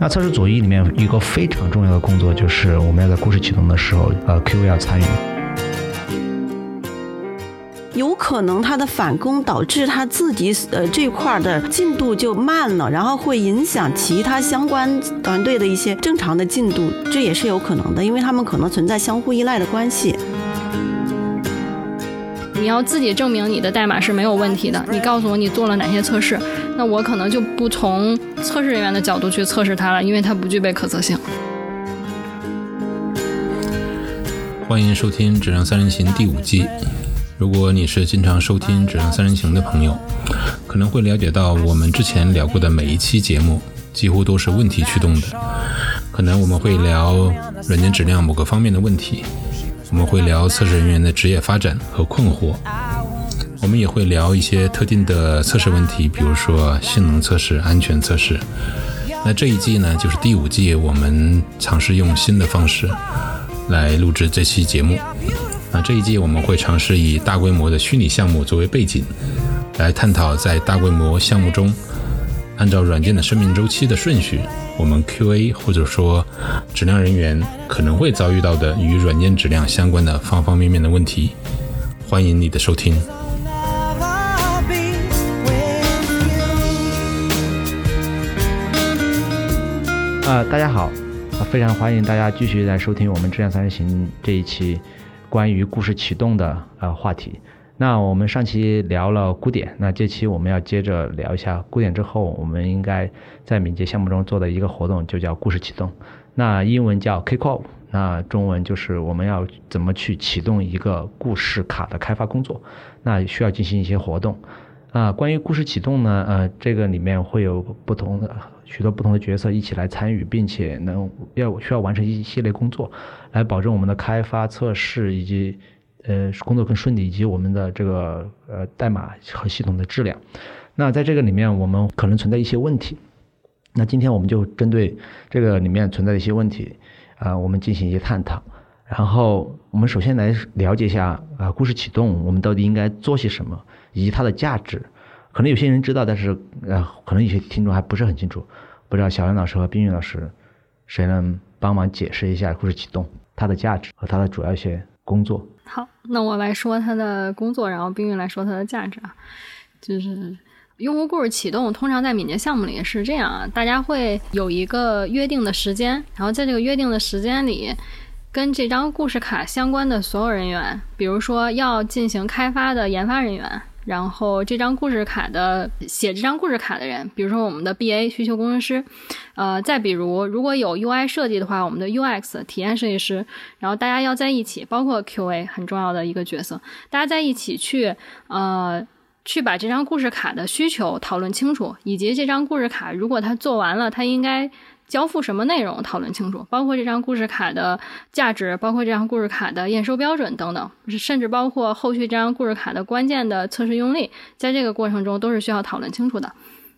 那测试组一里面一个非常重要的工作就是我们要在故事启动的时候，呃，QA 要参与。有可能他的返工导致他自己呃这块的进度就慢了，然后会影响其他相关团队的一些正常的进度，这也是有可能的，因为他们可能存在相互依赖的关系。你要自己证明你的代码是没有问题的，你告诉我你做了哪些测试，那我可能就不从测试人员的角度去测试它了，因为它不具备可测性。欢迎收听《质量三人行》第五季。如果你是经常收听《质量三人行》的朋友，可能会了解到我们之前聊过的每一期节目几乎都是问题驱动的。可能我们会聊软件质量某个方面的问题，我们会聊测试人员的职业发展和困惑，我们也会聊一些特定的测试问题，比如说性能测试、安全测试。那这一季呢，就是第五季，我们尝试用新的方式来录制这期节目。那这一季我们会尝试以大规模的虚拟项目作为背景，来探讨在大规模项目中，按照软件的生命周期的顺序，我们 QA 或者说质量人员可能会遭遇到的与软件质量相关的方方面面的问题。欢迎你的收听。啊，大家好，非常欢迎大家继续来收听我们质量三人行这一期。关于故事启动的呃话题，那我们上期聊了鼓点，那这期我们要接着聊一下鼓点之后，我们应该在敏捷项目中做的一个活动，就叫故事启动。那英文叫 Kickoff，那中文就是我们要怎么去启动一个故事卡的开发工作，那需要进行一些活动。啊，关于故事启动呢，呃，这个里面会有不同的许多不同的角色一起来参与，并且能要需要完成一系列工作，来保证我们的开发测试以及呃工作更顺利，以及我们的这个呃代码和系统的质量。那在这个里面，我们可能存在一些问题。那今天我们就针对这个里面存在的一些问题，啊，我们进行一些探讨。然后我们首先来了解一下啊，故事启动我们到底应该做些什么。以及它的价值，可能有些人知道，但是呃，可能有些听众还不是很清楚。不知道小杨老师和冰玉老师，谁能帮忙解释一下故事启动它的价值和它的主要一些工作？好，那我来说它的工作，然后冰玉来说它的价值啊。就是用户故事启动，通常在敏捷项目里是这样啊，大家会有一个约定的时间，然后在这个约定的时间里。跟这张故事卡相关的所有人员，比如说要进行开发的研发人员，然后这张故事卡的写这张故事卡的人，比如说我们的 BA 需求工程师，呃，再比如如果有 UI 设计的话，我们的 UX 体验设计师，然后大家要在一起，包括 QA 很重要的一个角色，大家在一起去呃去把这张故事卡的需求讨论清楚，以及这张故事卡如果他做完了，他应该。交付什么内容讨论清楚，包括这张故事卡的价值，包括这张故事卡的验收标准等等，甚至包括后续这张故事卡的关键的测试用例，在这个过程中都是需要讨论清楚的。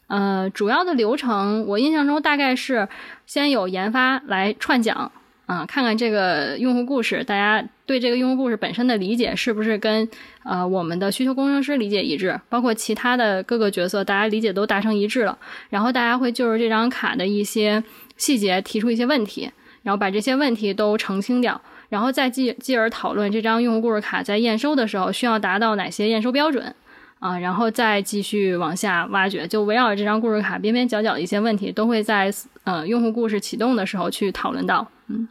呃，主要的流程我印象中大概是先有研发来串讲。啊，看看这个用户故事，大家对这个用户故事本身的理解是不是跟呃我们的需求工程师理解一致？包括其他的各个角色，大家理解都达成一致了。然后大家会就着这张卡的一些细节提出一些问题，然后把这些问题都澄清掉，然后再继继而讨论这张用户故事卡在验收的时候需要达到哪些验收标准啊，然后再继续往下挖掘。就围绕着这张故事卡边边角角的一些问题，都会在呃用户故事启动的时候去讨论到，嗯。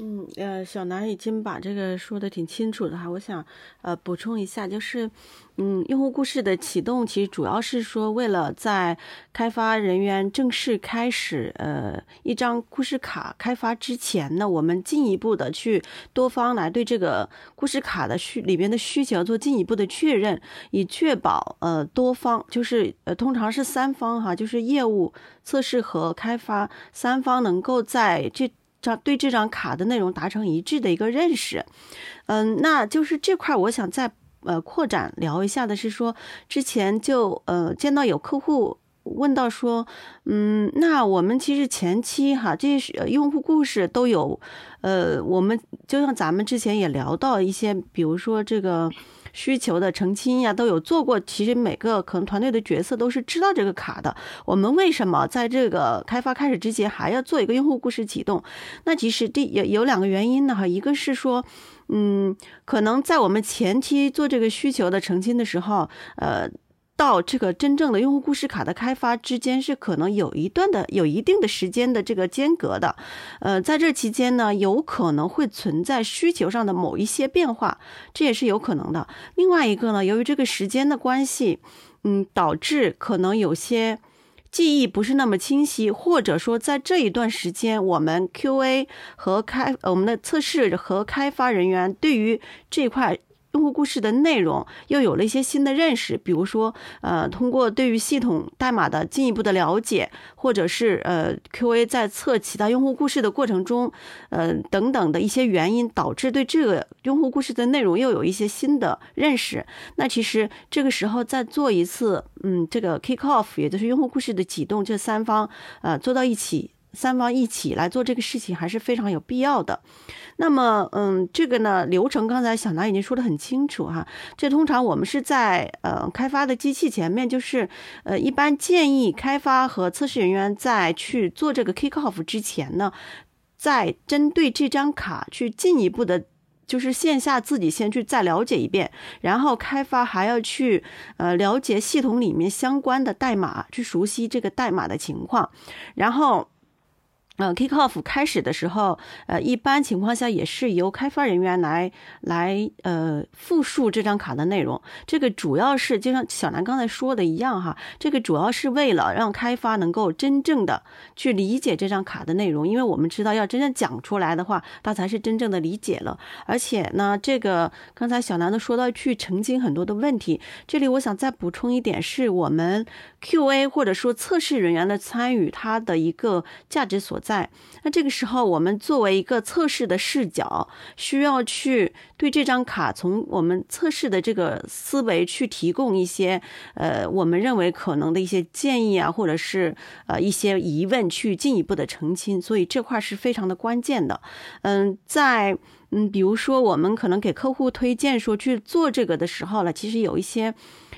嗯，呃，小南已经把这个说的挺清楚的哈，我想呃补充一下，就是嗯，用户故事的启动其实主要是说为了在开发人员正式开始呃一张故事卡开发之前呢，我们进一步的去多方来对这个故事卡的需里边的需求做进一步的确认，以确保呃多方就是呃通常是三方哈，就是业务、测试和开发三方能够在这。对这张卡的内容达成一致的一个认识，嗯，那就是这块我想再呃扩展聊一下的是说，之前就呃见到有客户问到说，嗯，那我们其实前期哈这些用户故事都有，呃，我们就像咱们之前也聊到一些，比如说这个。需求的澄清呀，都有做过。其实每个可能团队的角色都是知道这个卡的。我们为什么在这个开发开始之前还要做一个用户故事启动？那其实第有有两个原因呢哈，一个是说，嗯，可能在我们前期做这个需求的澄清的时候，呃。到这个真正的用户故事卡的开发之间是可能有一段的有一定的时间的这个间隔的，呃，在这期间呢，有可能会存在需求上的某一些变化，这也是有可能的。另外一个呢，由于这个时间的关系，嗯，导致可能有些记忆不是那么清晰，或者说在这一段时间，我们 QA 和开我们的测试和开发人员对于这块。用户故事的内容又有了一些新的认识，比如说，呃，通过对于系统代码的进一步的了解，或者是呃，QA 在测其他用户故事的过程中，呃，等等的一些原因，导致对这个用户故事的内容又有一些新的认识。那其实这个时候再做一次，嗯，这个 kick off，也就是用户故事的启动，这三方呃做到一起。三方一起来做这个事情还是非常有必要的。那么，嗯，这个呢流程刚才小南已经说的很清楚哈。这通常我们是在呃开发的机器前面，就是呃一般建议开发和测试人员在去做这个 kick off 之前呢，在针对这张卡去进一步的，就是线下自己先去再了解一遍，然后开发还要去呃了解系统里面相关的代码，去熟悉这个代码的情况，然后。呃，kick off 开始的时候，呃，一般情况下也是由开发人员来来呃复述这张卡的内容。这个主要是就像小南刚才说的一样哈，这个主要是为了让开发能够真正的去理解这张卡的内容，因为我们知道要真正讲出来的话，他才是真正的理解了。而且呢，这个刚才小南都说到去澄清很多的问题，这里我想再补充一点，是我们 QA 或者说测试人员的参与，它的一个价值所在。那这个时候，我们作为一个测试的视角，需要去对这张卡从我们测试的这个思维去提供一些呃，我们认为可能的一些建议啊，或者是呃一些疑问，去进一步的澄清。所以这块是非常的关键的。嗯，在嗯，比如说我们可能给客户推荐说去做这个的时候了，其实有一些。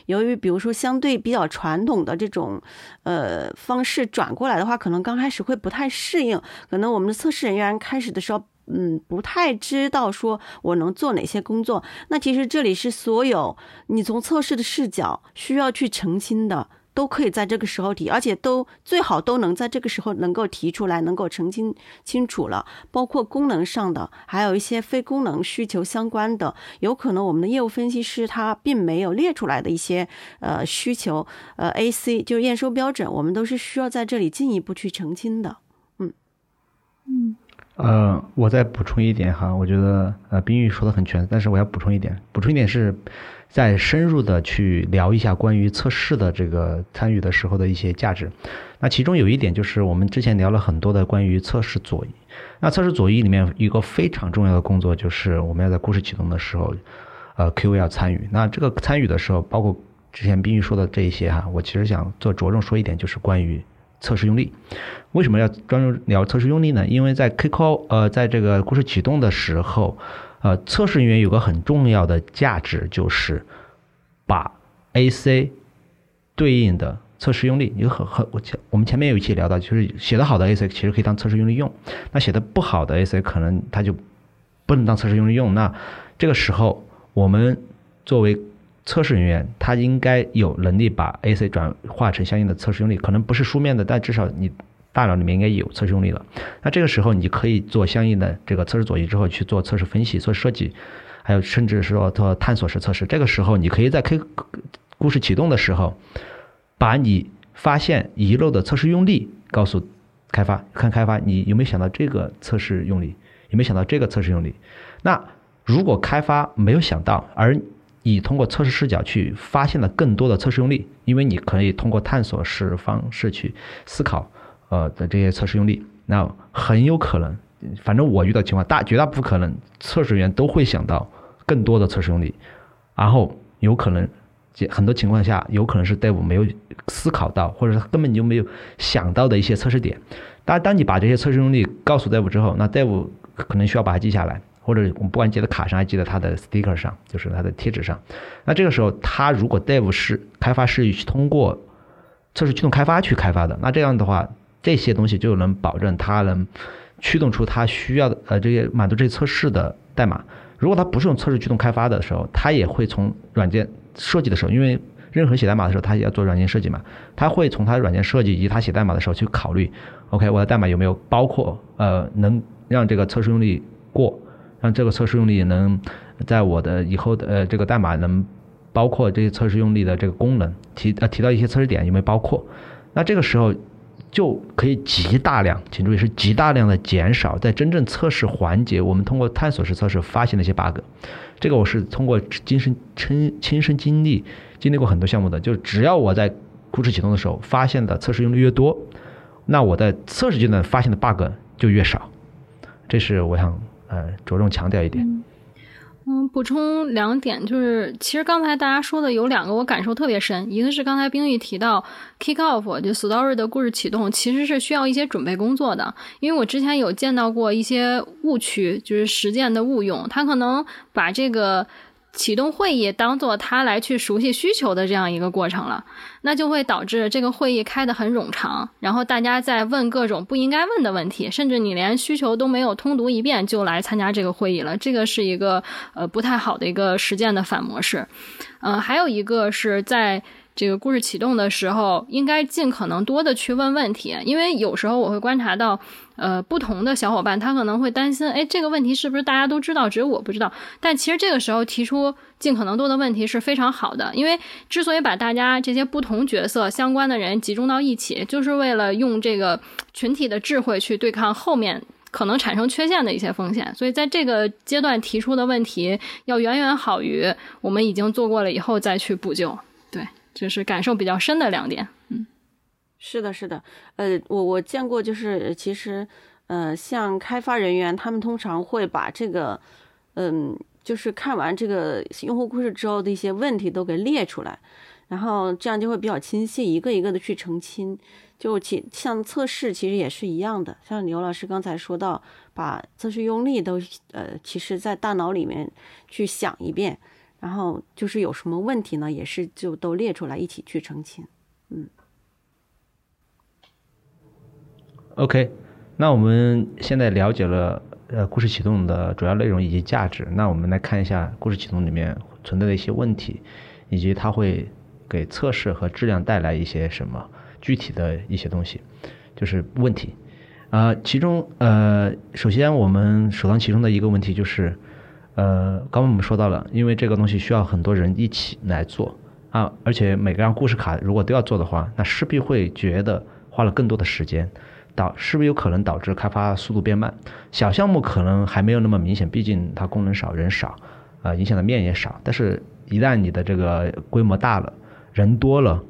由于比如说相对比较传统的这种呃方式转过来的话，可能刚开始会不太适应，可能我们的测试人员开始的时候，嗯，不太知道说我能做哪些工作。那其实这里是所有你从测试的视角需要去澄清的。都可以在这个时候提，而且都最好都能在这个时候能够提出来，能够澄清清楚了。包括功能上的，还有一些非功能需求相关的，有可能我们的业务分析师他并没有列出来的一些呃需求，呃 AC 就是验收标准，我们都是需要在这里进一步去澄清的。嗯嗯呃，我再补充一点哈，我觉得呃冰玉说的很全，但是我要补充一点，补充一点是。再深入的去聊一下关于测试的这个参与的时候的一些价值。那其中有一点就是我们之前聊了很多的关于测试左移。那测试左移里面一个非常重要的工作就是我们要在故事启动的时候，呃，QA 要参与。那这个参与的时候，包括之前冰玉说的这一些哈，我其实想做着重说一点，就是关于测试用力。为什么要专注聊测试用力呢？因为在 Kiko 呃，在这个故事启动的时候。呃，测试人员有个很重要的价值，就是把 AC 对应的测试用例，有很很我前我们前面有一期聊到，就是写的好的 AC 其实可以当测试用例用，那写的不好的 AC 可能它就不能当测试用例用。那这个时候，我们作为测试人员，他应该有能力把 AC 转化成相应的测试用例，可能不是书面的，但至少你。大脑里面应该有测试用例了，那这个时候你可以做相应的这个测试左移之后去做测试分析、做设计，还有甚至是说做探索式测试。这个时候你可以在 K 故事启动的时候，把你发现遗漏的测试用例告诉开发，看开发你有没有想到这个测试用例，有没有想到这个测试用例。那如果开发没有想到，而你通过测试视角去发现了更多的测试用例，因为你可以通过探索式方式去思考。呃的这些测试用例，那很有可能，反正我遇到情况大绝大部分可能测试员都会想到更多的测试用例，然后有可能很多情况下有可能是 Dev 没有思考到，或者是根本就没有想到的一些测试点。当当你把这些测试用例告诉 Dev 之后，那 Dev 可能需要把它记下来，或者我们不管记在卡上，还记在它的 sticker 上，就是它的贴纸上。那这个时候，它如果 dev 是开发是通过测试驱动开发去开发的，那这样的话，这些东西就能保证它能驱动出它需要的呃这些满足这些测试的代码。如果它不是用测试驱动开发的时候，它也会从软件设计的时候，因为任何写代码的时候，它也要做软件设计嘛，它会从它的软件设计以及它写代码的时候去考虑，OK，我的代码有没有包括呃能让这个测试用例过，让这个测试用例能在我的以后的呃这个代码能包括这些测试用例的这个功能提呃提到一些测试点有没有包括，那这个时候。就可以极大量，请注意是极大量的减少在真正测试环节，我们通过探索式测试发现的一些 bug。这个我是通过亲身亲亲身经历经历过很多项目的，就是只要我在故事启动的时候发现的测试用例越多，那我在测试阶段发现的 bug 就越少。这是我想呃着重强调一点。嗯补充两点，就是其实刚才大家说的有两个我感受特别深，一个是刚才冰玉提到 kick off 就 story 的故事启动，其实是需要一些准备工作的，因为我之前有见到过一些误区，就是实践的误用，他可能把这个。启动会议当做他来去熟悉需求的这样一个过程了，那就会导致这个会议开得很冗长，然后大家在问各种不应该问的问题，甚至你连需求都没有通读一遍就来参加这个会议了，这个是一个呃不太好的一个实践的反模式。嗯，还有一个是在。这个故事启动的时候，应该尽可能多的去问问题，因为有时候我会观察到，呃，不同的小伙伴他可能会担心，哎，这个问题是不是大家都知道，只有我不知道？但其实这个时候提出尽可能多的问题是非常好的，因为之所以把大家这些不同角色相关的人集中到一起，就是为了用这个群体的智慧去对抗后面可能产生缺陷的一些风险。所以在这个阶段提出的问题，要远远好于我们已经做过了以后再去补救。对就是感受比较深的两点，嗯，是的，是的，呃，我我见过，就是其实，呃，像开发人员，他们通常会把这个，嗯，就是看完这个用户故事之后的一些问题都给列出来，然后这样就会比较清晰，一个一个的去澄清。就其像测试其实也是一样的，像刘老师刚才说到，把测试用例都，呃，其实在大脑里面去想一遍。然后就是有什么问题呢，也是就都列出来一起去澄清。嗯。OK，那我们现在了解了呃故事启动的主要内容以及价值，那我们来看一下故事启动里面存在的一些问题，以及它会给测试和质量带来一些什么具体的一些东西，就是问题。啊，其中呃，首先我们首当其冲的一个问题就是。呃，刚刚我们说到了，因为这个东西需要很多人一起来做啊，而且每个张故事卡如果都要做的话，那势必会觉得花了更多的时间，导是不是有可能导致开发速度变慢？小项目可能还没有那么明显，毕竟它功能少、人少，啊，影响的面也少。但是，一旦你的这个规模大了，人多了，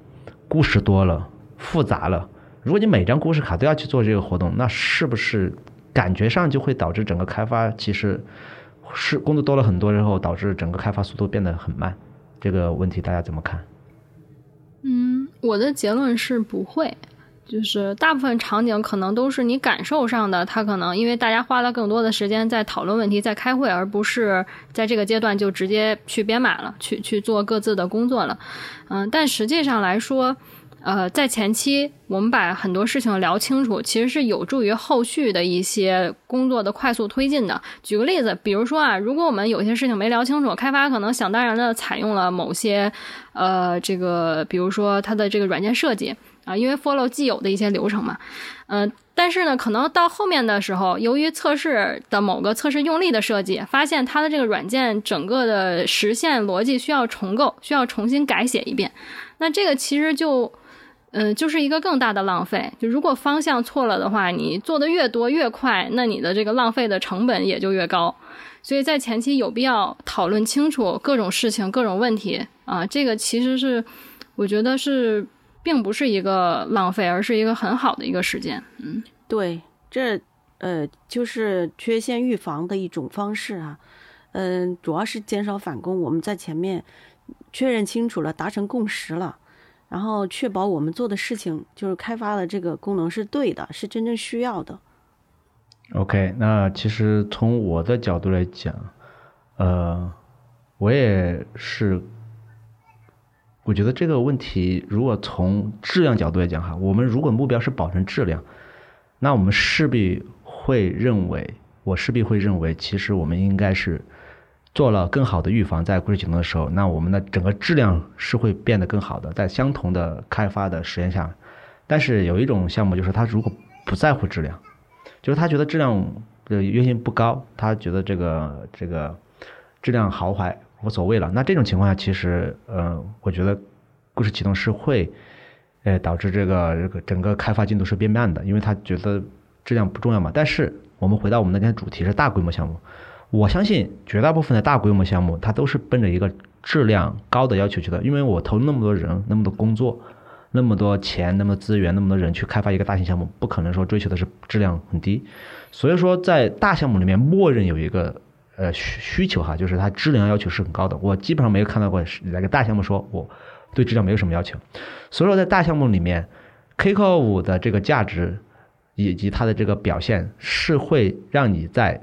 故事多了，复杂了，如果你每张故事卡都要去做这个活动，那是不是感觉上就会导致整个开发其实？是工作多了很多之后，导致整个开发速度变得很慢，这个问题大家怎么看？嗯，我的结论是不会，就是大部分场景可能都是你感受上的，它可能因为大家花了更多的时间在讨论问题，在开会，而不是在这个阶段就直接去编码了，去去做各自的工作了。嗯，但实际上来说。呃，在前期我们把很多事情聊清楚，其实是有助于后续的一些工作的快速推进的。举个例子，比如说啊，如果我们有些事情没聊清楚，开发可能想当然的采用了某些，呃，这个比如说它的这个软件设计啊，因为 follow 既有的一些流程嘛，嗯，但是呢，可能到后面的时候，由于测试的某个测试用例的设计，发现它的这个软件整个的实现逻辑需要重构，需要重新改写一遍，那这个其实就。嗯，就是一个更大的浪费。就如果方向错了的话，你做的越多越快，那你的这个浪费的成本也就越高。所以在前期有必要讨论清楚各种事情、各种问题啊。这个其实是我觉得是并不是一个浪费，而是一个很好的一个时间。嗯，对，这呃就是缺陷预防的一种方式啊。嗯，主要是减少返工。我们在前面确认清楚了，达成共识了。然后确保我们做的事情就是开发的这个功能是对的，是真正需要的。OK，那其实从我的角度来讲，呃，我也是，我觉得这个问题如果从质量角度来讲哈，我们如果目标是保证质量，那我们势必会认为，我势必会认为，其实我们应该是做了更好的预防，在故事启动的时候，那我们的整个质量是会变得更好的，在相同的开发的实验下，但是有一种项目就是他如果不在乎质量。就是他觉得质量的约性不高，他觉得这个这个质量豪华无所谓了。那这种情况下，其实呃，我觉得故事启动是会呃导致这个这个整个开发进度是变慢的，因为他觉得质量不重要嘛。但是我们回到我们那天主题是大规模项目，我相信绝大部分的大规模项目，它都是奔着一个质量高的要求去的，因为我投那么多人，那么多工作。那么多钱，那么资源，那么多人去开发一个大型项目，不可能说追求的是质量很低。所以说，在大项目里面，默认有一个呃需需求哈，就是它质量要求是很高的。我基本上没有看到过哪个大项目说我对质量没有什么要求。所以说，在大项目里面，KCO 五的这个价值以及它的这个表现，是会让你在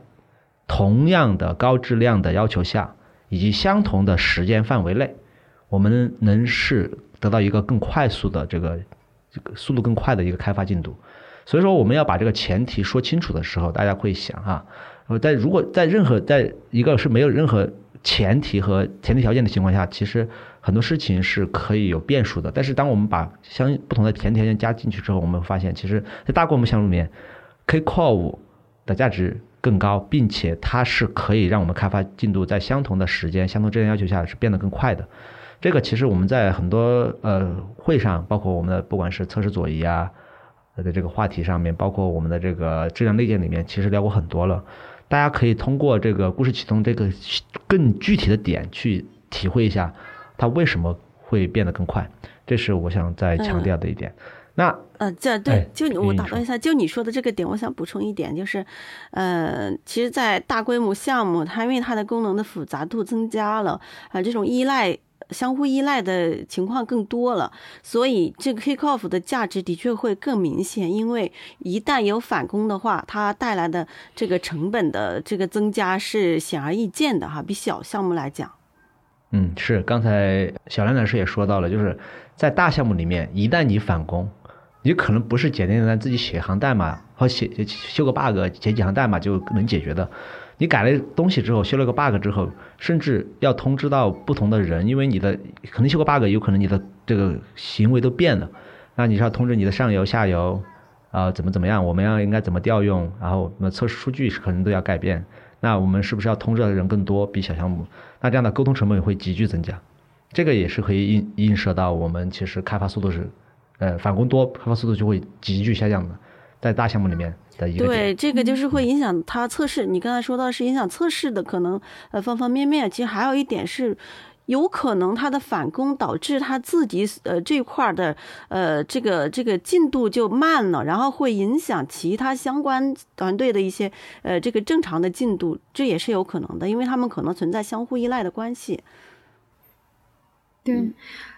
同样的高质量的要求下，以及相同的时间范围内，我们能是。得到一个更快速的这个这个速度更快的一个开发进度，所以说我们要把这个前提说清楚的时候，大家会想哈，在如果在任何在一个是没有任何前提和前提条件的情况下，其实很多事情是可以有变数的。但是当我们把相不同的前提条件加进去之后，我们发现其实，在大规模项目里面，K Core 五的价值更高，并且它是可以让我们开发进度在相同的时间、相同质量要求下是变得更快的。这个其实我们在很多呃会上，包括我们的不管是测试左移啊的这个话题上面，包括我们的这个质量内件里面，其实聊过很多了。大家可以通过这个故事启动这个更具体的点去体会一下它为什么会变得更快。这是我想再强调的一点。那呃，这对，就我打断一下，就你说的这个点，我想补充一点，就是呃，其实，在大规模项目，它因为它的功能的复杂度增加了啊，这种依赖。相互依赖的情况更多了，所以这个 kickoff 的价值的确会更明显。因为一旦有返工的话，它带来的这个成本的这个增加是显而易见的哈，比小项目来讲。嗯，是刚才小梁老师也说到了，就是在大项目里面，一旦你反攻，你可能不是简简单单自己写一行代码或写修个 bug、写几行代码就能解决的。你改了东西之后，修了个 bug 之后，甚至要通知到不同的人，因为你的可能修个 bug，有可能你的这个行为都变了，那你是要通知你的上游、下游，啊，怎么怎么样，我们要应该怎么调用，然后那测试数据是可能都要改变，那我们是不是要通知的人更多，比小项目，那这样的沟通成本会急剧增加，这个也是可以映映射到我们其实开发速度是，呃，返工多，开发速度就会急剧下降的，在大项目里面的。对，这个就是会影响它测试。你刚才说到是影响测试的可能，呃，方方面面。其实还有一点是，有可能它的返工导致它自己呃这块的呃这个这个进度就慢了，然后会影响其他相关团队的一些呃这个正常的进度，这也是有可能的，因为他们可能存在相互依赖的关系。对。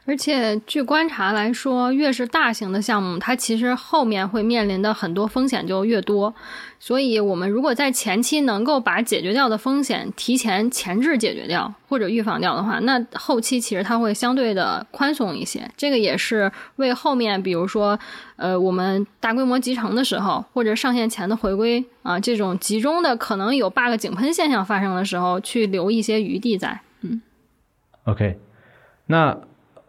而且据观察来说，越是大型的项目，它其实后面会面临的很多风险就越多。所以，我们如果在前期能够把解决掉的风险提前前置解决掉或者预防掉的话，那后期其实它会相对的宽松一些。这个也是为后面，比如说，呃，我们大规模集成的时候，或者上线前的回归啊，这种集中的可能有 bug 井喷现象发生的时候，去留一些余地在。嗯，OK，那。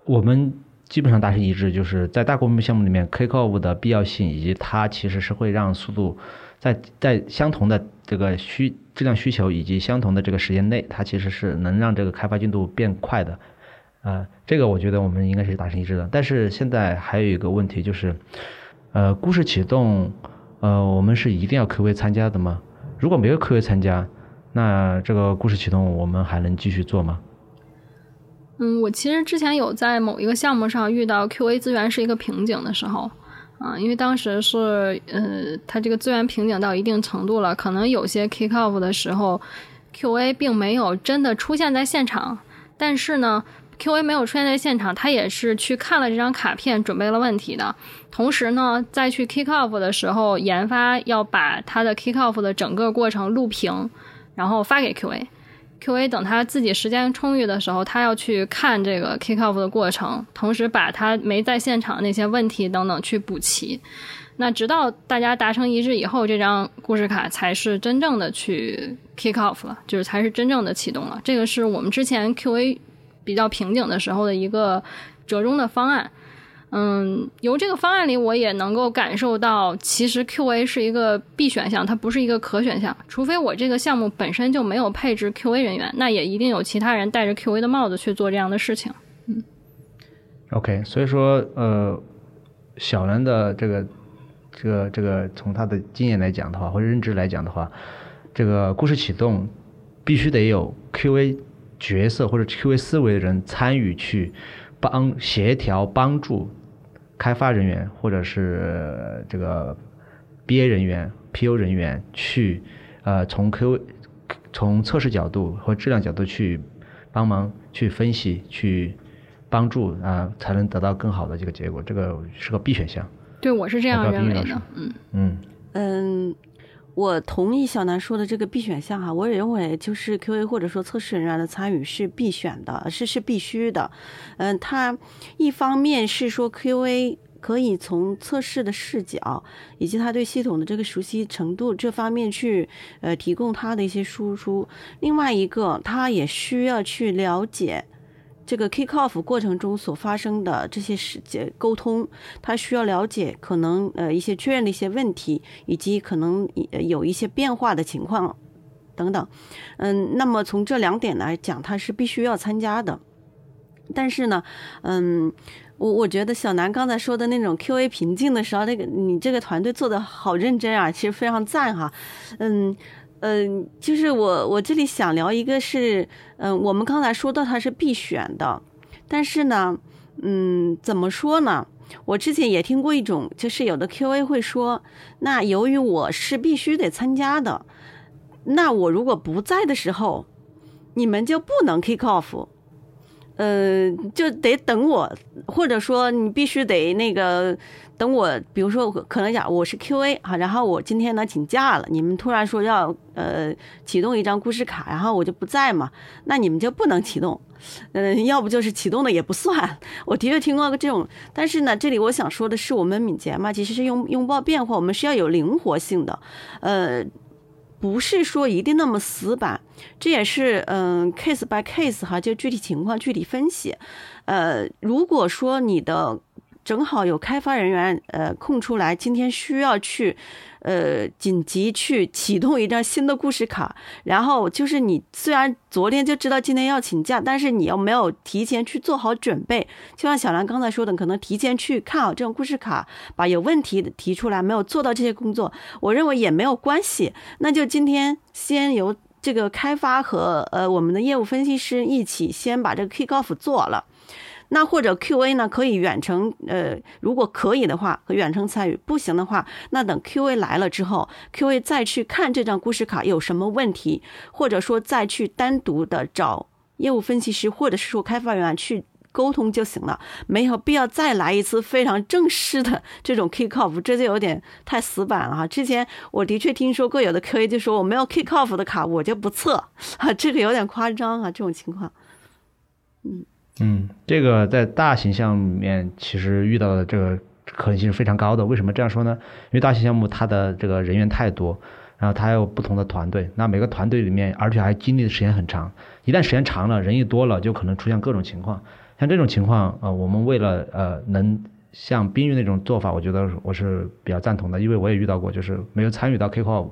我们基本上达成一致，就是在大规模项目里面，Kickoff 的必要性以及它其实是会让速度在在相同的这个需质量需求以及相同的这个时间内，它其实是能让这个开发进度变快的。啊，这个我觉得我们应该是达成一致的。但是现在还有一个问题就是，呃，故事启动，呃，我们是一定要 QA 参加的吗？如果没有 QA 参加，那这个故事启动我们还能继续做吗？嗯，我其实之前有在某一个项目上遇到 QA 资源是一个瓶颈的时候，啊，因为当时是呃，它这个资源瓶颈到一定程度了，可能有些 kick off 的时候，QA 并没有真的出现在现场，但是呢，QA 没有出现在现场，他也是去看了这张卡片，准备了问题的。同时呢，在去 kick off 的时候，研发要把他的 kick off 的整个过程录屏，然后发给 QA。QA 等他自己时间充裕的时候，他要去看这个 kick off 的过程，同时把他没在现场那些问题等等去补齐。那直到大家达成一致以后，这张故事卡才是真正的去 kick off 了，就是才是真正的启动了。这个是我们之前 QA 比较瓶颈的时候的一个折中的方案。嗯，由这个方案里，我也能够感受到，其实 QA 是一个必选项，它不是一个可选项。除非我这个项目本身就没有配置 QA 人员，那也一定有其他人戴着 QA 的帽子去做这样的事情。嗯，OK，所以说，呃，小兰的这个、这个、这个，从他的经验来讲的话，或者认知来讲的话，这个故事启动必须得有 QA 角色或者 QA 思维的人参与去帮协调帮助。开发人员或者是这个 BA 人员、PO 人员去，呃，从 Q 从测试角度和质量角度去帮忙去分析、去帮助啊，才能得到更好的这个结果。这个是个 B 选项。对，我是这样认为的。嗯嗯嗯，我同意小南说的这个 B 选项哈，我也认为就是 QA 或者说测试人员的参与是必选的，是是必须的。嗯，他一方面是说 QA。可以从测试的视角以及他对系统的这个熟悉程度这方面去呃提供他的一些输出。另外一个，他也需要去了解这个 kick off 过程中所发生的这些事件沟通，他需要了解可能呃一些确认的一些问题，以及可能有一些变化的情况等等。嗯，那么从这两点来讲，他是必须要参加的。但是呢，嗯。我我觉得小南刚才说的那种 Q A 瓶颈的时候，那个你这个团队做的好认真啊，其实非常赞哈。嗯嗯，就是我我这里想聊一个是，嗯，我们刚才说到它是必选的，但是呢，嗯，怎么说呢？我之前也听过一种，就是有的 Q A 会说，那由于我是必须得参加的，那我如果不在的时候，你们就不能 kick off。呃，就得等我，或者说你必须得那个等我，比如说我可能讲我是 QA 哈，然后我今天呢请假了，你们突然说要呃启动一张故事卡，然后我就不在嘛，那你们就不能启动，嗯，要不就是启动的也不算。我的确听过这种，但是呢，这里我想说的是，我们敏捷嘛，其实是拥拥抱变化，我们是要有灵活性的，呃。不是说一定那么死板，这也是嗯 case by case 哈，就具体情况具体分析。呃，如果说你的正好有开发人员呃空出来，今天需要去。呃，紧急去启动一张新的故事卡，然后就是你虽然昨天就知道今天要请假，但是你又没有提前去做好准备，就像小兰刚才说的，可能提前去看好这种故事卡，把有问题提出来，没有做到这些工作，我认为也没有关系，那就今天先由这个开发和呃我们的业务分析师一起先把这个 kick off 做了。那或者 QA 呢，可以远程，呃，如果可以的话，可远程参与；不行的话，那等 QA 来了之后，QA 再去看这张故事卡有什么问题，或者说再去单独的找业务分析师或者是说开发人员去沟通就行了，没有必要再来一次非常正式的 这种 kick off，这就有点太死板了哈。之前我的确听说过有的 QA 就说我没有 kick off 的卡，我就不测，啊，这个有点夸张啊，这种情况，嗯。嗯，这个在大型项目里面其实遇到的这个可能性是非常高的。为什么这样说呢？因为大型项目它的这个人员太多，然后它有不同的团队，那每个团队里面而且还经历的时间很长。一旦时间长了，人一多了，就可能出现各种情况。像这种情况，呃，我们为了呃能像冰玉那种做法，我觉得我是比较赞同的，因为我也遇到过，就是没有参与到 KQO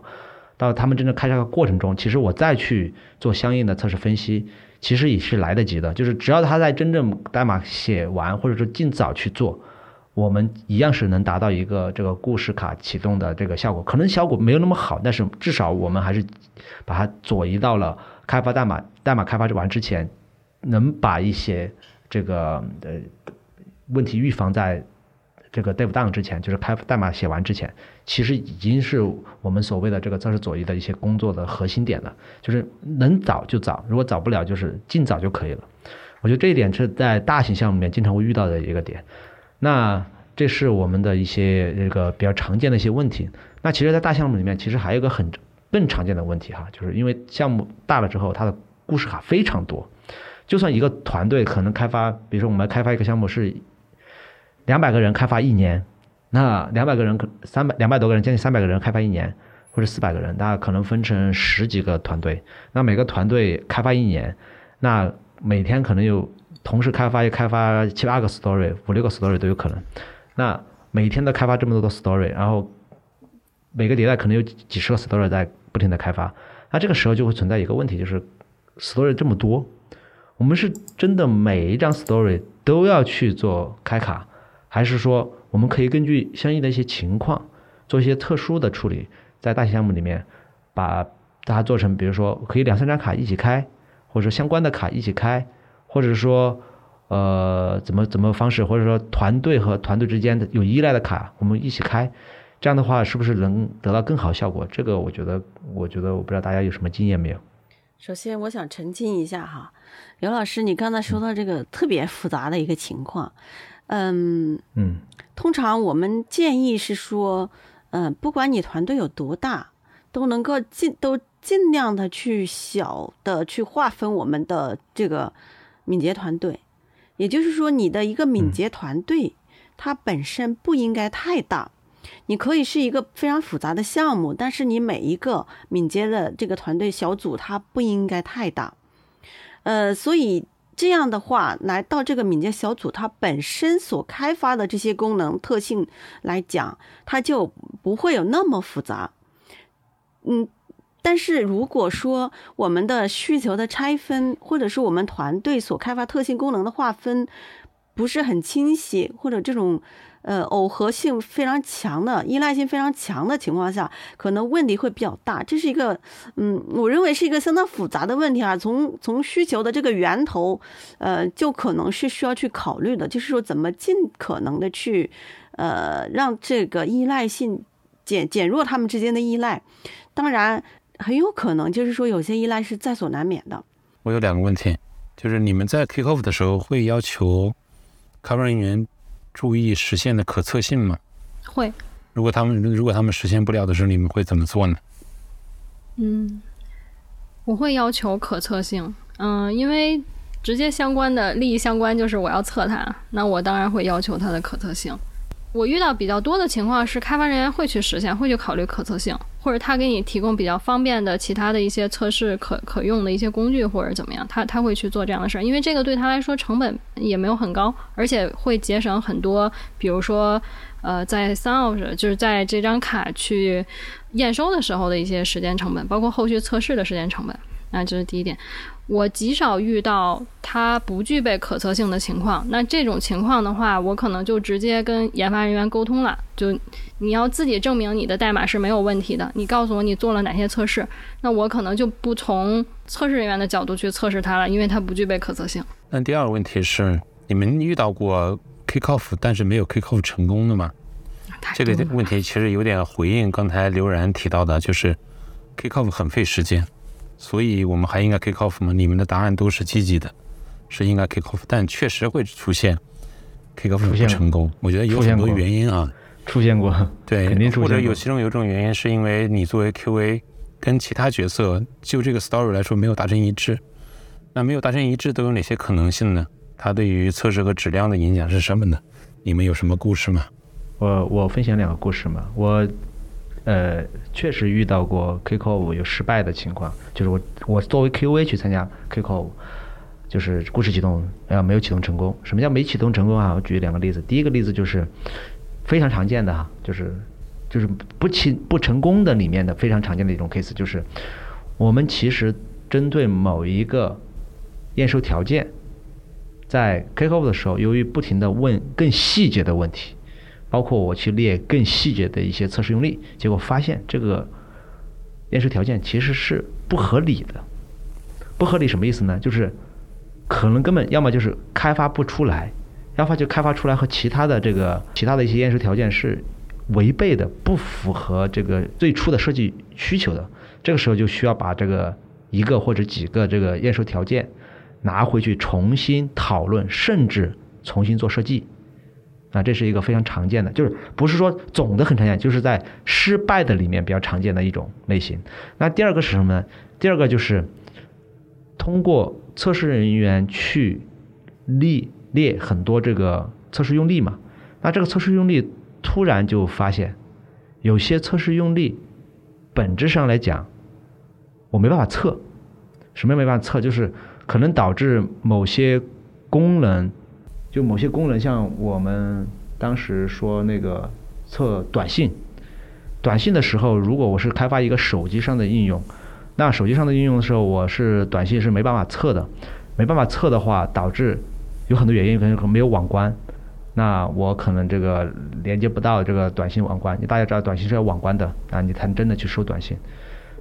到他们真正开发过程中，其实我再去做相应的测试分析。其实也是来得及的，就是只要他在真正代码写完，或者说尽早去做，我们一样是能达到一个这个故事卡启动的这个效果。可能效果没有那么好，但是至少我们还是把它左移到了开发代码代码开发完之前，能把一些这个呃问题预防在。这个 dev down 之前，就是开代码写完之前，其实已经是我们所谓的这个测试左移的一些工作的核心点了。就是能早就早，如果早不了，就是尽早就可以了。我觉得这一点是在大型项目里面经常会遇到的一个点。那这是我们的一些这个比较常见的一些问题。那其实，在大项目里面，其实还有一个很更常见的问题哈，就是因为项目大了之后，它的故事卡非常多。就算一个团队可能开发，比如说我们开发一个项目是两百个人开发一年，那两百个人可三百两百多个人，将近三百个人开发一年，或者四百个人，那可能分成十几个团队，那每个团队开发一年，那每天可能有同时开发又开发七八个 story，五六个 story 都有可能。那每天都开发这么多的 story，然后每个迭代可能有几十个 story 在不停的开发，那这个时候就会存在一个问题，就是 story 这么多，我们是真的每一张 story 都要去做开卡，还是说我们可以根据相应的一些情况做一些特殊的处理，在大型项目里面把它做成，比如说可以两三张卡一起开，或者说相关的卡一起开，或者说。呃，怎么怎么方式，或者说团队和团队之间的有依赖的卡，我们一起开，这样的话是不是能得到更好效果？这个我觉得，我觉得我不知道大家有什么经验没有。首先，我想澄清一下哈，刘老师，你刚才说到这个特别复杂的一个情况，嗯嗯，通常我们建议是说，嗯，不管你团队有多大，都能够尽都尽量的去小的去划分我们的这个敏捷团队。也就是说，你的一个敏捷团队，它本身不应该太大。你可以是一个非常复杂的项目，但是你每一个敏捷的这个团队小组，它不应该太大。呃，所以这样的话，来到这个敏捷小组，它本身所开发的这些功能特性来讲，它就不会有那么复杂。嗯。但是如果说我们的需求的拆分，或者是我们团队所开发特性功能的划分不是很清晰，或者这种呃耦合性非常强的、依赖性非常强的情况下，可能问题会比较大。这是一个嗯，我认为是一个相当复杂的问题啊。从从需求的这个源头，呃，就可能是需要去考虑的，就是说怎么尽可能的去呃让这个依赖性减减弱他们之间的依赖。当然。很有可能就是说，有些依赖是在所难免的。我有两个问题，就是你们在 kick off 的时候会要求开发人员注意实现的可测性吗？会。如果他们如果他们实现不了的时候，你们会怎么做呢？嗯，我会要求可测性。嗯，因为直接相关的利益相关就是我要测它，那我当然会要求它的可测性。我遇到比较多的情况是，开发人员会去实现，会去考虑可测性，或者他给你提供比较方便的其他的一些测试可可用的一些工具，或者怎么样，他他会去做这样的事儿，因为这个对他来说成本也没有很高，而且会节省很多，比如说，呃，在三奥时就是在这张卡去验收的时候的一些时间成本，包括后续测试的时间成本，那这是第一点。我极少遇到它不具备可测性的情况。那这种情况的话，我可能就直接跟研发人员沟通了。就你要自己证明你的代码是没有问题的，你告诉我你做了哪些测试，那我可能就不从测试人员的角度去测试它了，因为它不具备可测性。那第二个问题是，你们遇到过 kick off 但是没有 kick off 成功的吗？这个问题其实有点回应刚才刘然提到的，就是 kick off 很费时间。所以我们还应该 kick off 吗？你们的答案都是积极的，是应该 kick off，但确实会出现 kick off 不成功。我觉得有很多原因啊，出现过，对，肯定出现或者有其中有一种原因，是因为你作为 QA 跟其他角色就这个 story 来说没有达成一致。那没有达成一致都有哪些可能性呢？它对于测试和质量的影响是什么呢？你们有什么故事吗？我我分享两个故事嘛，我。呃，确实遇到过 Kickoff 有失败的情况，就是我我作为 QA 去参加 Kickoff，就是故事启动啊没有启动成功。什么叫没启动成功啊？我举两个例子。第一个例子就是非常常见的哈，就是就是不成不成功的里面的非常常见的一种 case，就是我们其实针对某一个验收条件，在 Kickoff 的时候，由于不停的问更细节的问题。包括我去列更细节的一些测试用例，结果发现这个验收条件其实是不合理的。不合理什么意思呢？就是可能根本要么就是开发不出来，要么就开发出来和其他的这个其他的一些验收条件是违背的，不符合这个最初的设计需求的。这个时候就需要把这个一个或者几个这个验收条件拿回去重新讨论，甚至重新做设计。啊，这是一个非常常见的，就是不是说总的很常见，就是在失败的里面比较常见的一种类型。那第二个是什么呢？第二个就是通过测试人员去列列很多这个测试用例嘛。那这个测试用例突然就发现，有些测试用例本质上来讲，我没办法测。什么也没办法测，就是可能导致某些功能。就某些功能，像我们当时说那个测短信，短信的时候，如果我是开发一个手机上的应用，那手机上的应用的时候，我是短信是没办法测的，没办法测的话，导致有很多原因，可能没有网关，那我可能这个连接不到这个短信网关。你大家知道，短信是要网关的啊，你才能真的去收短信。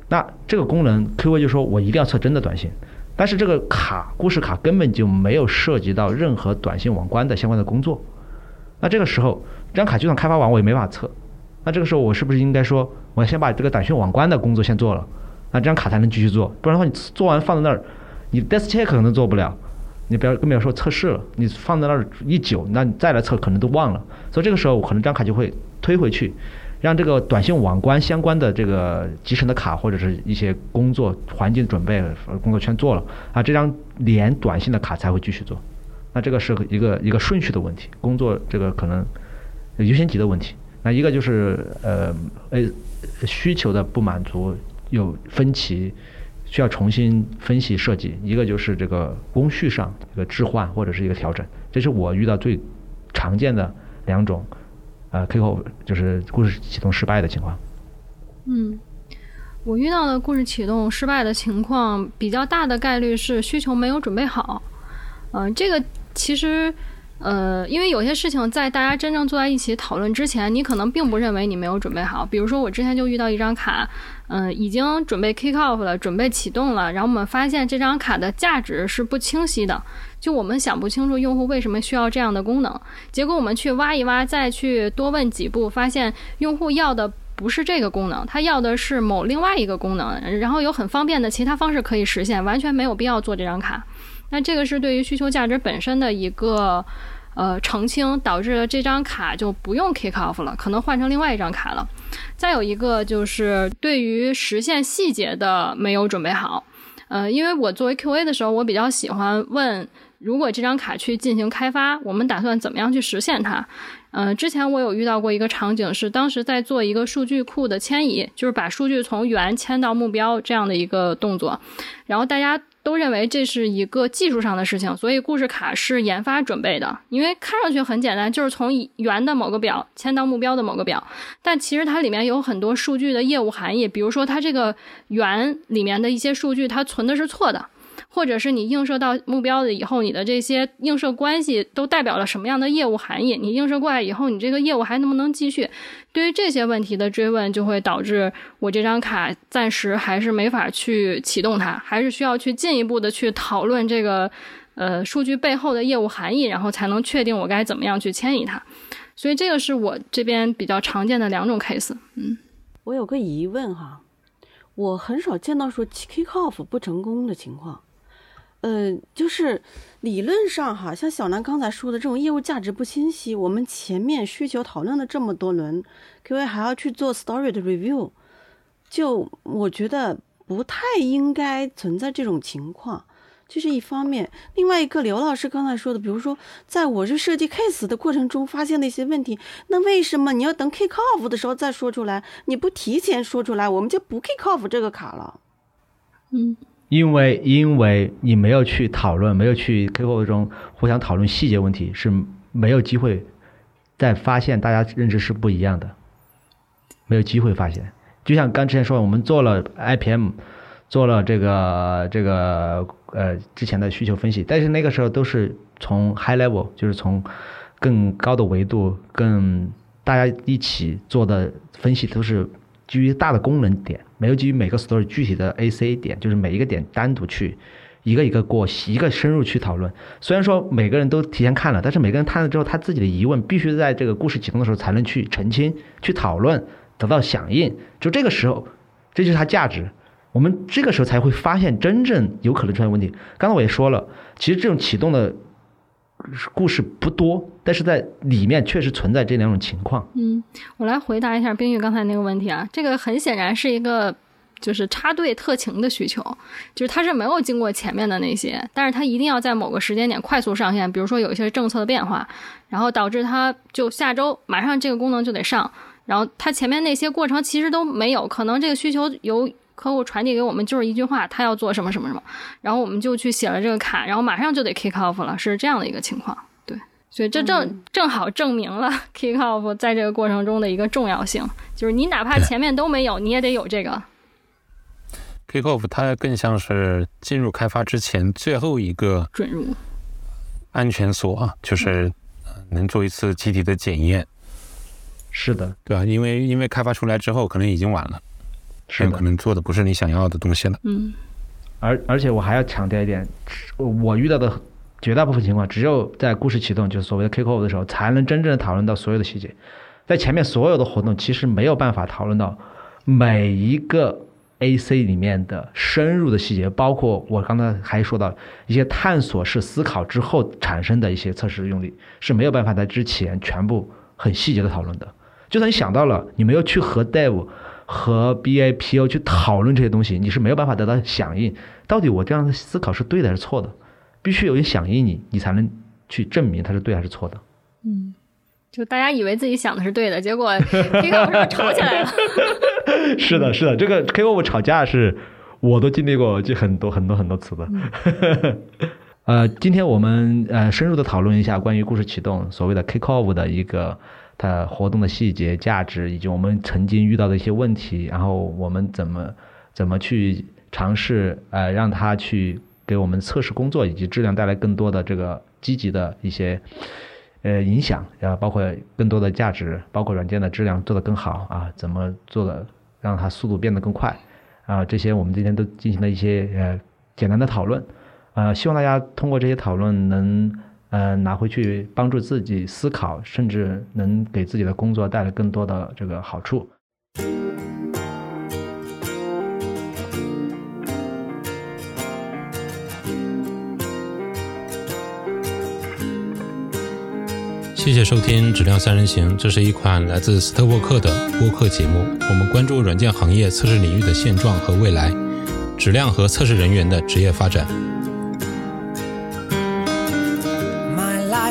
那这个功能，QV 就说我一定要测真的短信。但是这个卡故事卡根本就没有涉及到任何短信网关的相关的工作，那这个时候这张卡就算开发完我也没法测，那这个时候我是不是应该说我先把这个短信网关的工作先做了，那这张卡才能继续做，不然的话你做完放在那儿，你 desk check 可能做不了，你不要更不要说测试了，你放在那儿一久，那你再来测可能都忘了，所以这个时候我可能这张卡就会推回去。让这个短信网关相关的这个集成的卡或者是一些工作环境准备工作全做了啊，这张连短信的卡才会继续做。那这个是一个一个顺序的问题，工作这个可能优先级的问题。那一个就是呃呃需求的不满足有分歧，需要重新分析设计。一个就是这个工序上一个置换或者是一个调整，这是我遇到最常见的两种。呃，kickoff 就是故事启动失败的情况。嗯，我遇到的故事启动失败的情况比较大的概率是需求没有准备好。嗯，这个其实呃，因为有些事情在大家真正坐在一起讨论之前，你可能并不认为你没有准备好。比如说，我之前就遇到一张卡，嗯，已经准备 kick off 了，准备启动了，然后我们发现这张卡的价值是不清晰的。就我们想不清楚用户为什么需要这样的功能，结果我们去挖一挖，再去多问几步，发现用户要的不是这个功能，他要的是某另外一个功能，然后有很方便的其他方式可以实现，完全没有必要做这张卡。那这个是对于需求价值本身的一个呃澄清，导致这张卡就不用 kick off 了，可能换成另外一张卡了。再有一个就是对于实现细节的没有准备好，呃，因为我作为 QA 的时候，我比较喜欢问。如果这张卡去进行开发，我们打算怎么样去实现它？嗯，之前我有遇到过一个场景，是当时在做一个数据库的迁移，就是把数据从源迁到目标这样的一个动作，然后大家都认为这是一个技术上的事情，所以故事卡是研发准备的，因为看上去很简单，就是从源的某个表迁到目标的某个表，但其实它里面有很多数据的业务含义，比如说它这个源里面的一些数据，它存的是错的。或者是你映射到目标的以后，你的这些映射关系都代表了什么样的业务含义？你映射过来以后，你这个业务还能不能继续？对于这些问题的追问，就会导致我这张卡暂时还是没法去启动它，还是需要去进一步的去讨论这个呃数据背后的业务含义，然后才能确定我该怎么样去迁移它。所以这个是我这边比较常见的两种 case。嗯，我有个疑问哈，我很少见到说 kick off 不成功的情况。呃，就是理论上哈，像小南刚才说的这种业务价值不清晰，我们前面需求讨论了这么多轮，QA 还要去做 story 的 review，就我觉得不太应该存在这种情况，这是一方面。另外一个，刘老师刚才说的，比如说在我这设计 case 的过程中发现的一些问题，那为什么你要等 kick off 的时候再说出来？你不提前说出来，我们就不 kick off 这个卡了？嗯。因为因为你没有去讨论，没有去 k o 中互相讨论细节问题，是没有机会再发现大家认知是不一样的，没有机会发现。就像刚之前说，我们做了 IPM，做了这个这个呃之前的需求分析，但是那个时候都是从 high level，就是从更高的维度，更大家一起做的分析都是。基于大的功能点，没有基于每个 story 具体的 A C 点，就是每一个点单独去一个一个过，一个深入去讨论。虽然说每个人都提前看了，但是每个人看了之后，他自己的疑问必须在这个故事启动的时候才能去澄清、去讨论、得到响应。就这个时候，这就是它价值。我们这个时候才会发现真正有可能出现问题。刚才我也说了，其实这种启动的故事不多，但是在里面确实存在这两种情况。嗯，我来回答一下冰玉刚才那个问题啊，这个很显然是一个就是插队特情的需求，就是它是没有经过前面的那些，但是它一定要在某个时间点快速上线，比如说有一些政策的变化，然后导致它就下周马上这个功能就得上，然后它前面那些过程其实都没有，可能这个需求由客户传递给我们就是一句话，他要做什么什么什么，然后我们就去写了这个卡，然后马上就得 kick off 了，是这样的一个情况。对，所以这正、正好证明了 kick off 在这个过程中的一个重要性，就是你哪怕前面都没有，你也得有这个。Kickoff 它更像是进入开发之前最后一个准入。安全锁啊，就是呃能做一次集体的检验，是的，对吧？因为因为开发出来之后可能已经晚了，是可。能做的不是你想要的东西了。嗯而而且我还要强调一点，我遇到的绝大部分情况，只有在故事启动，就是所谓的 kick off 的时候，才能真正的讨论到所有的细节。在前面所有的活动，其实没有办法讨论到每一个 AC 里面的深入的细节，包括我刚才还说到一些探索式思考之后产生的一些测试用力，是没有办法在之前全部很细节的讨论的。就算你想到了，你没有去和 Dev 和 BIPO 去讨论这些东西，你是没有办法得到响应。到底我这样的思考是对的还是错的？必须有人响应你，你才能去证明它是对还是错的。嗯，就大家以为自己想的是对的，结果 off 时候吵起来了。是的，是的，这个 K O 吵架是我都经历过，就很多很多很多次的。呃，今天我们呃深入的讨论一下关于故事启动所谓的 kick off 的一个它活动的细节、价值，以及我们曾经遇到的一些问题，然后我们怎么怎么去尝试呃让它去给我们测试工作以及质量带来更多的这个积极的一些呃影响，然后包括更多的价值，包括软件的质量做得更好啊，怎么做的让它速度变得更快啊，这些我们今天都进行了一些呃简单的讨论，呃，希望大家通过这些讨论能呃拿回去帮助自己思考，甚至能给自己的工作带来更多的这个好处。谢谢收听《质量三人行》，这是一款来自斯特沃克的播客节目。我们关注软件行业测试领域的现状和未来，质量和测试人员的职业发展。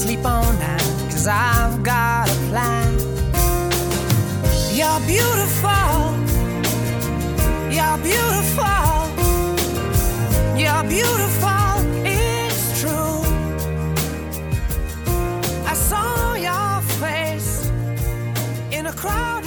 sleep on now, cause I've got a plan. You're beautiful, you're beautiful, you're beautiful, it's true. I saw your face in a crowd.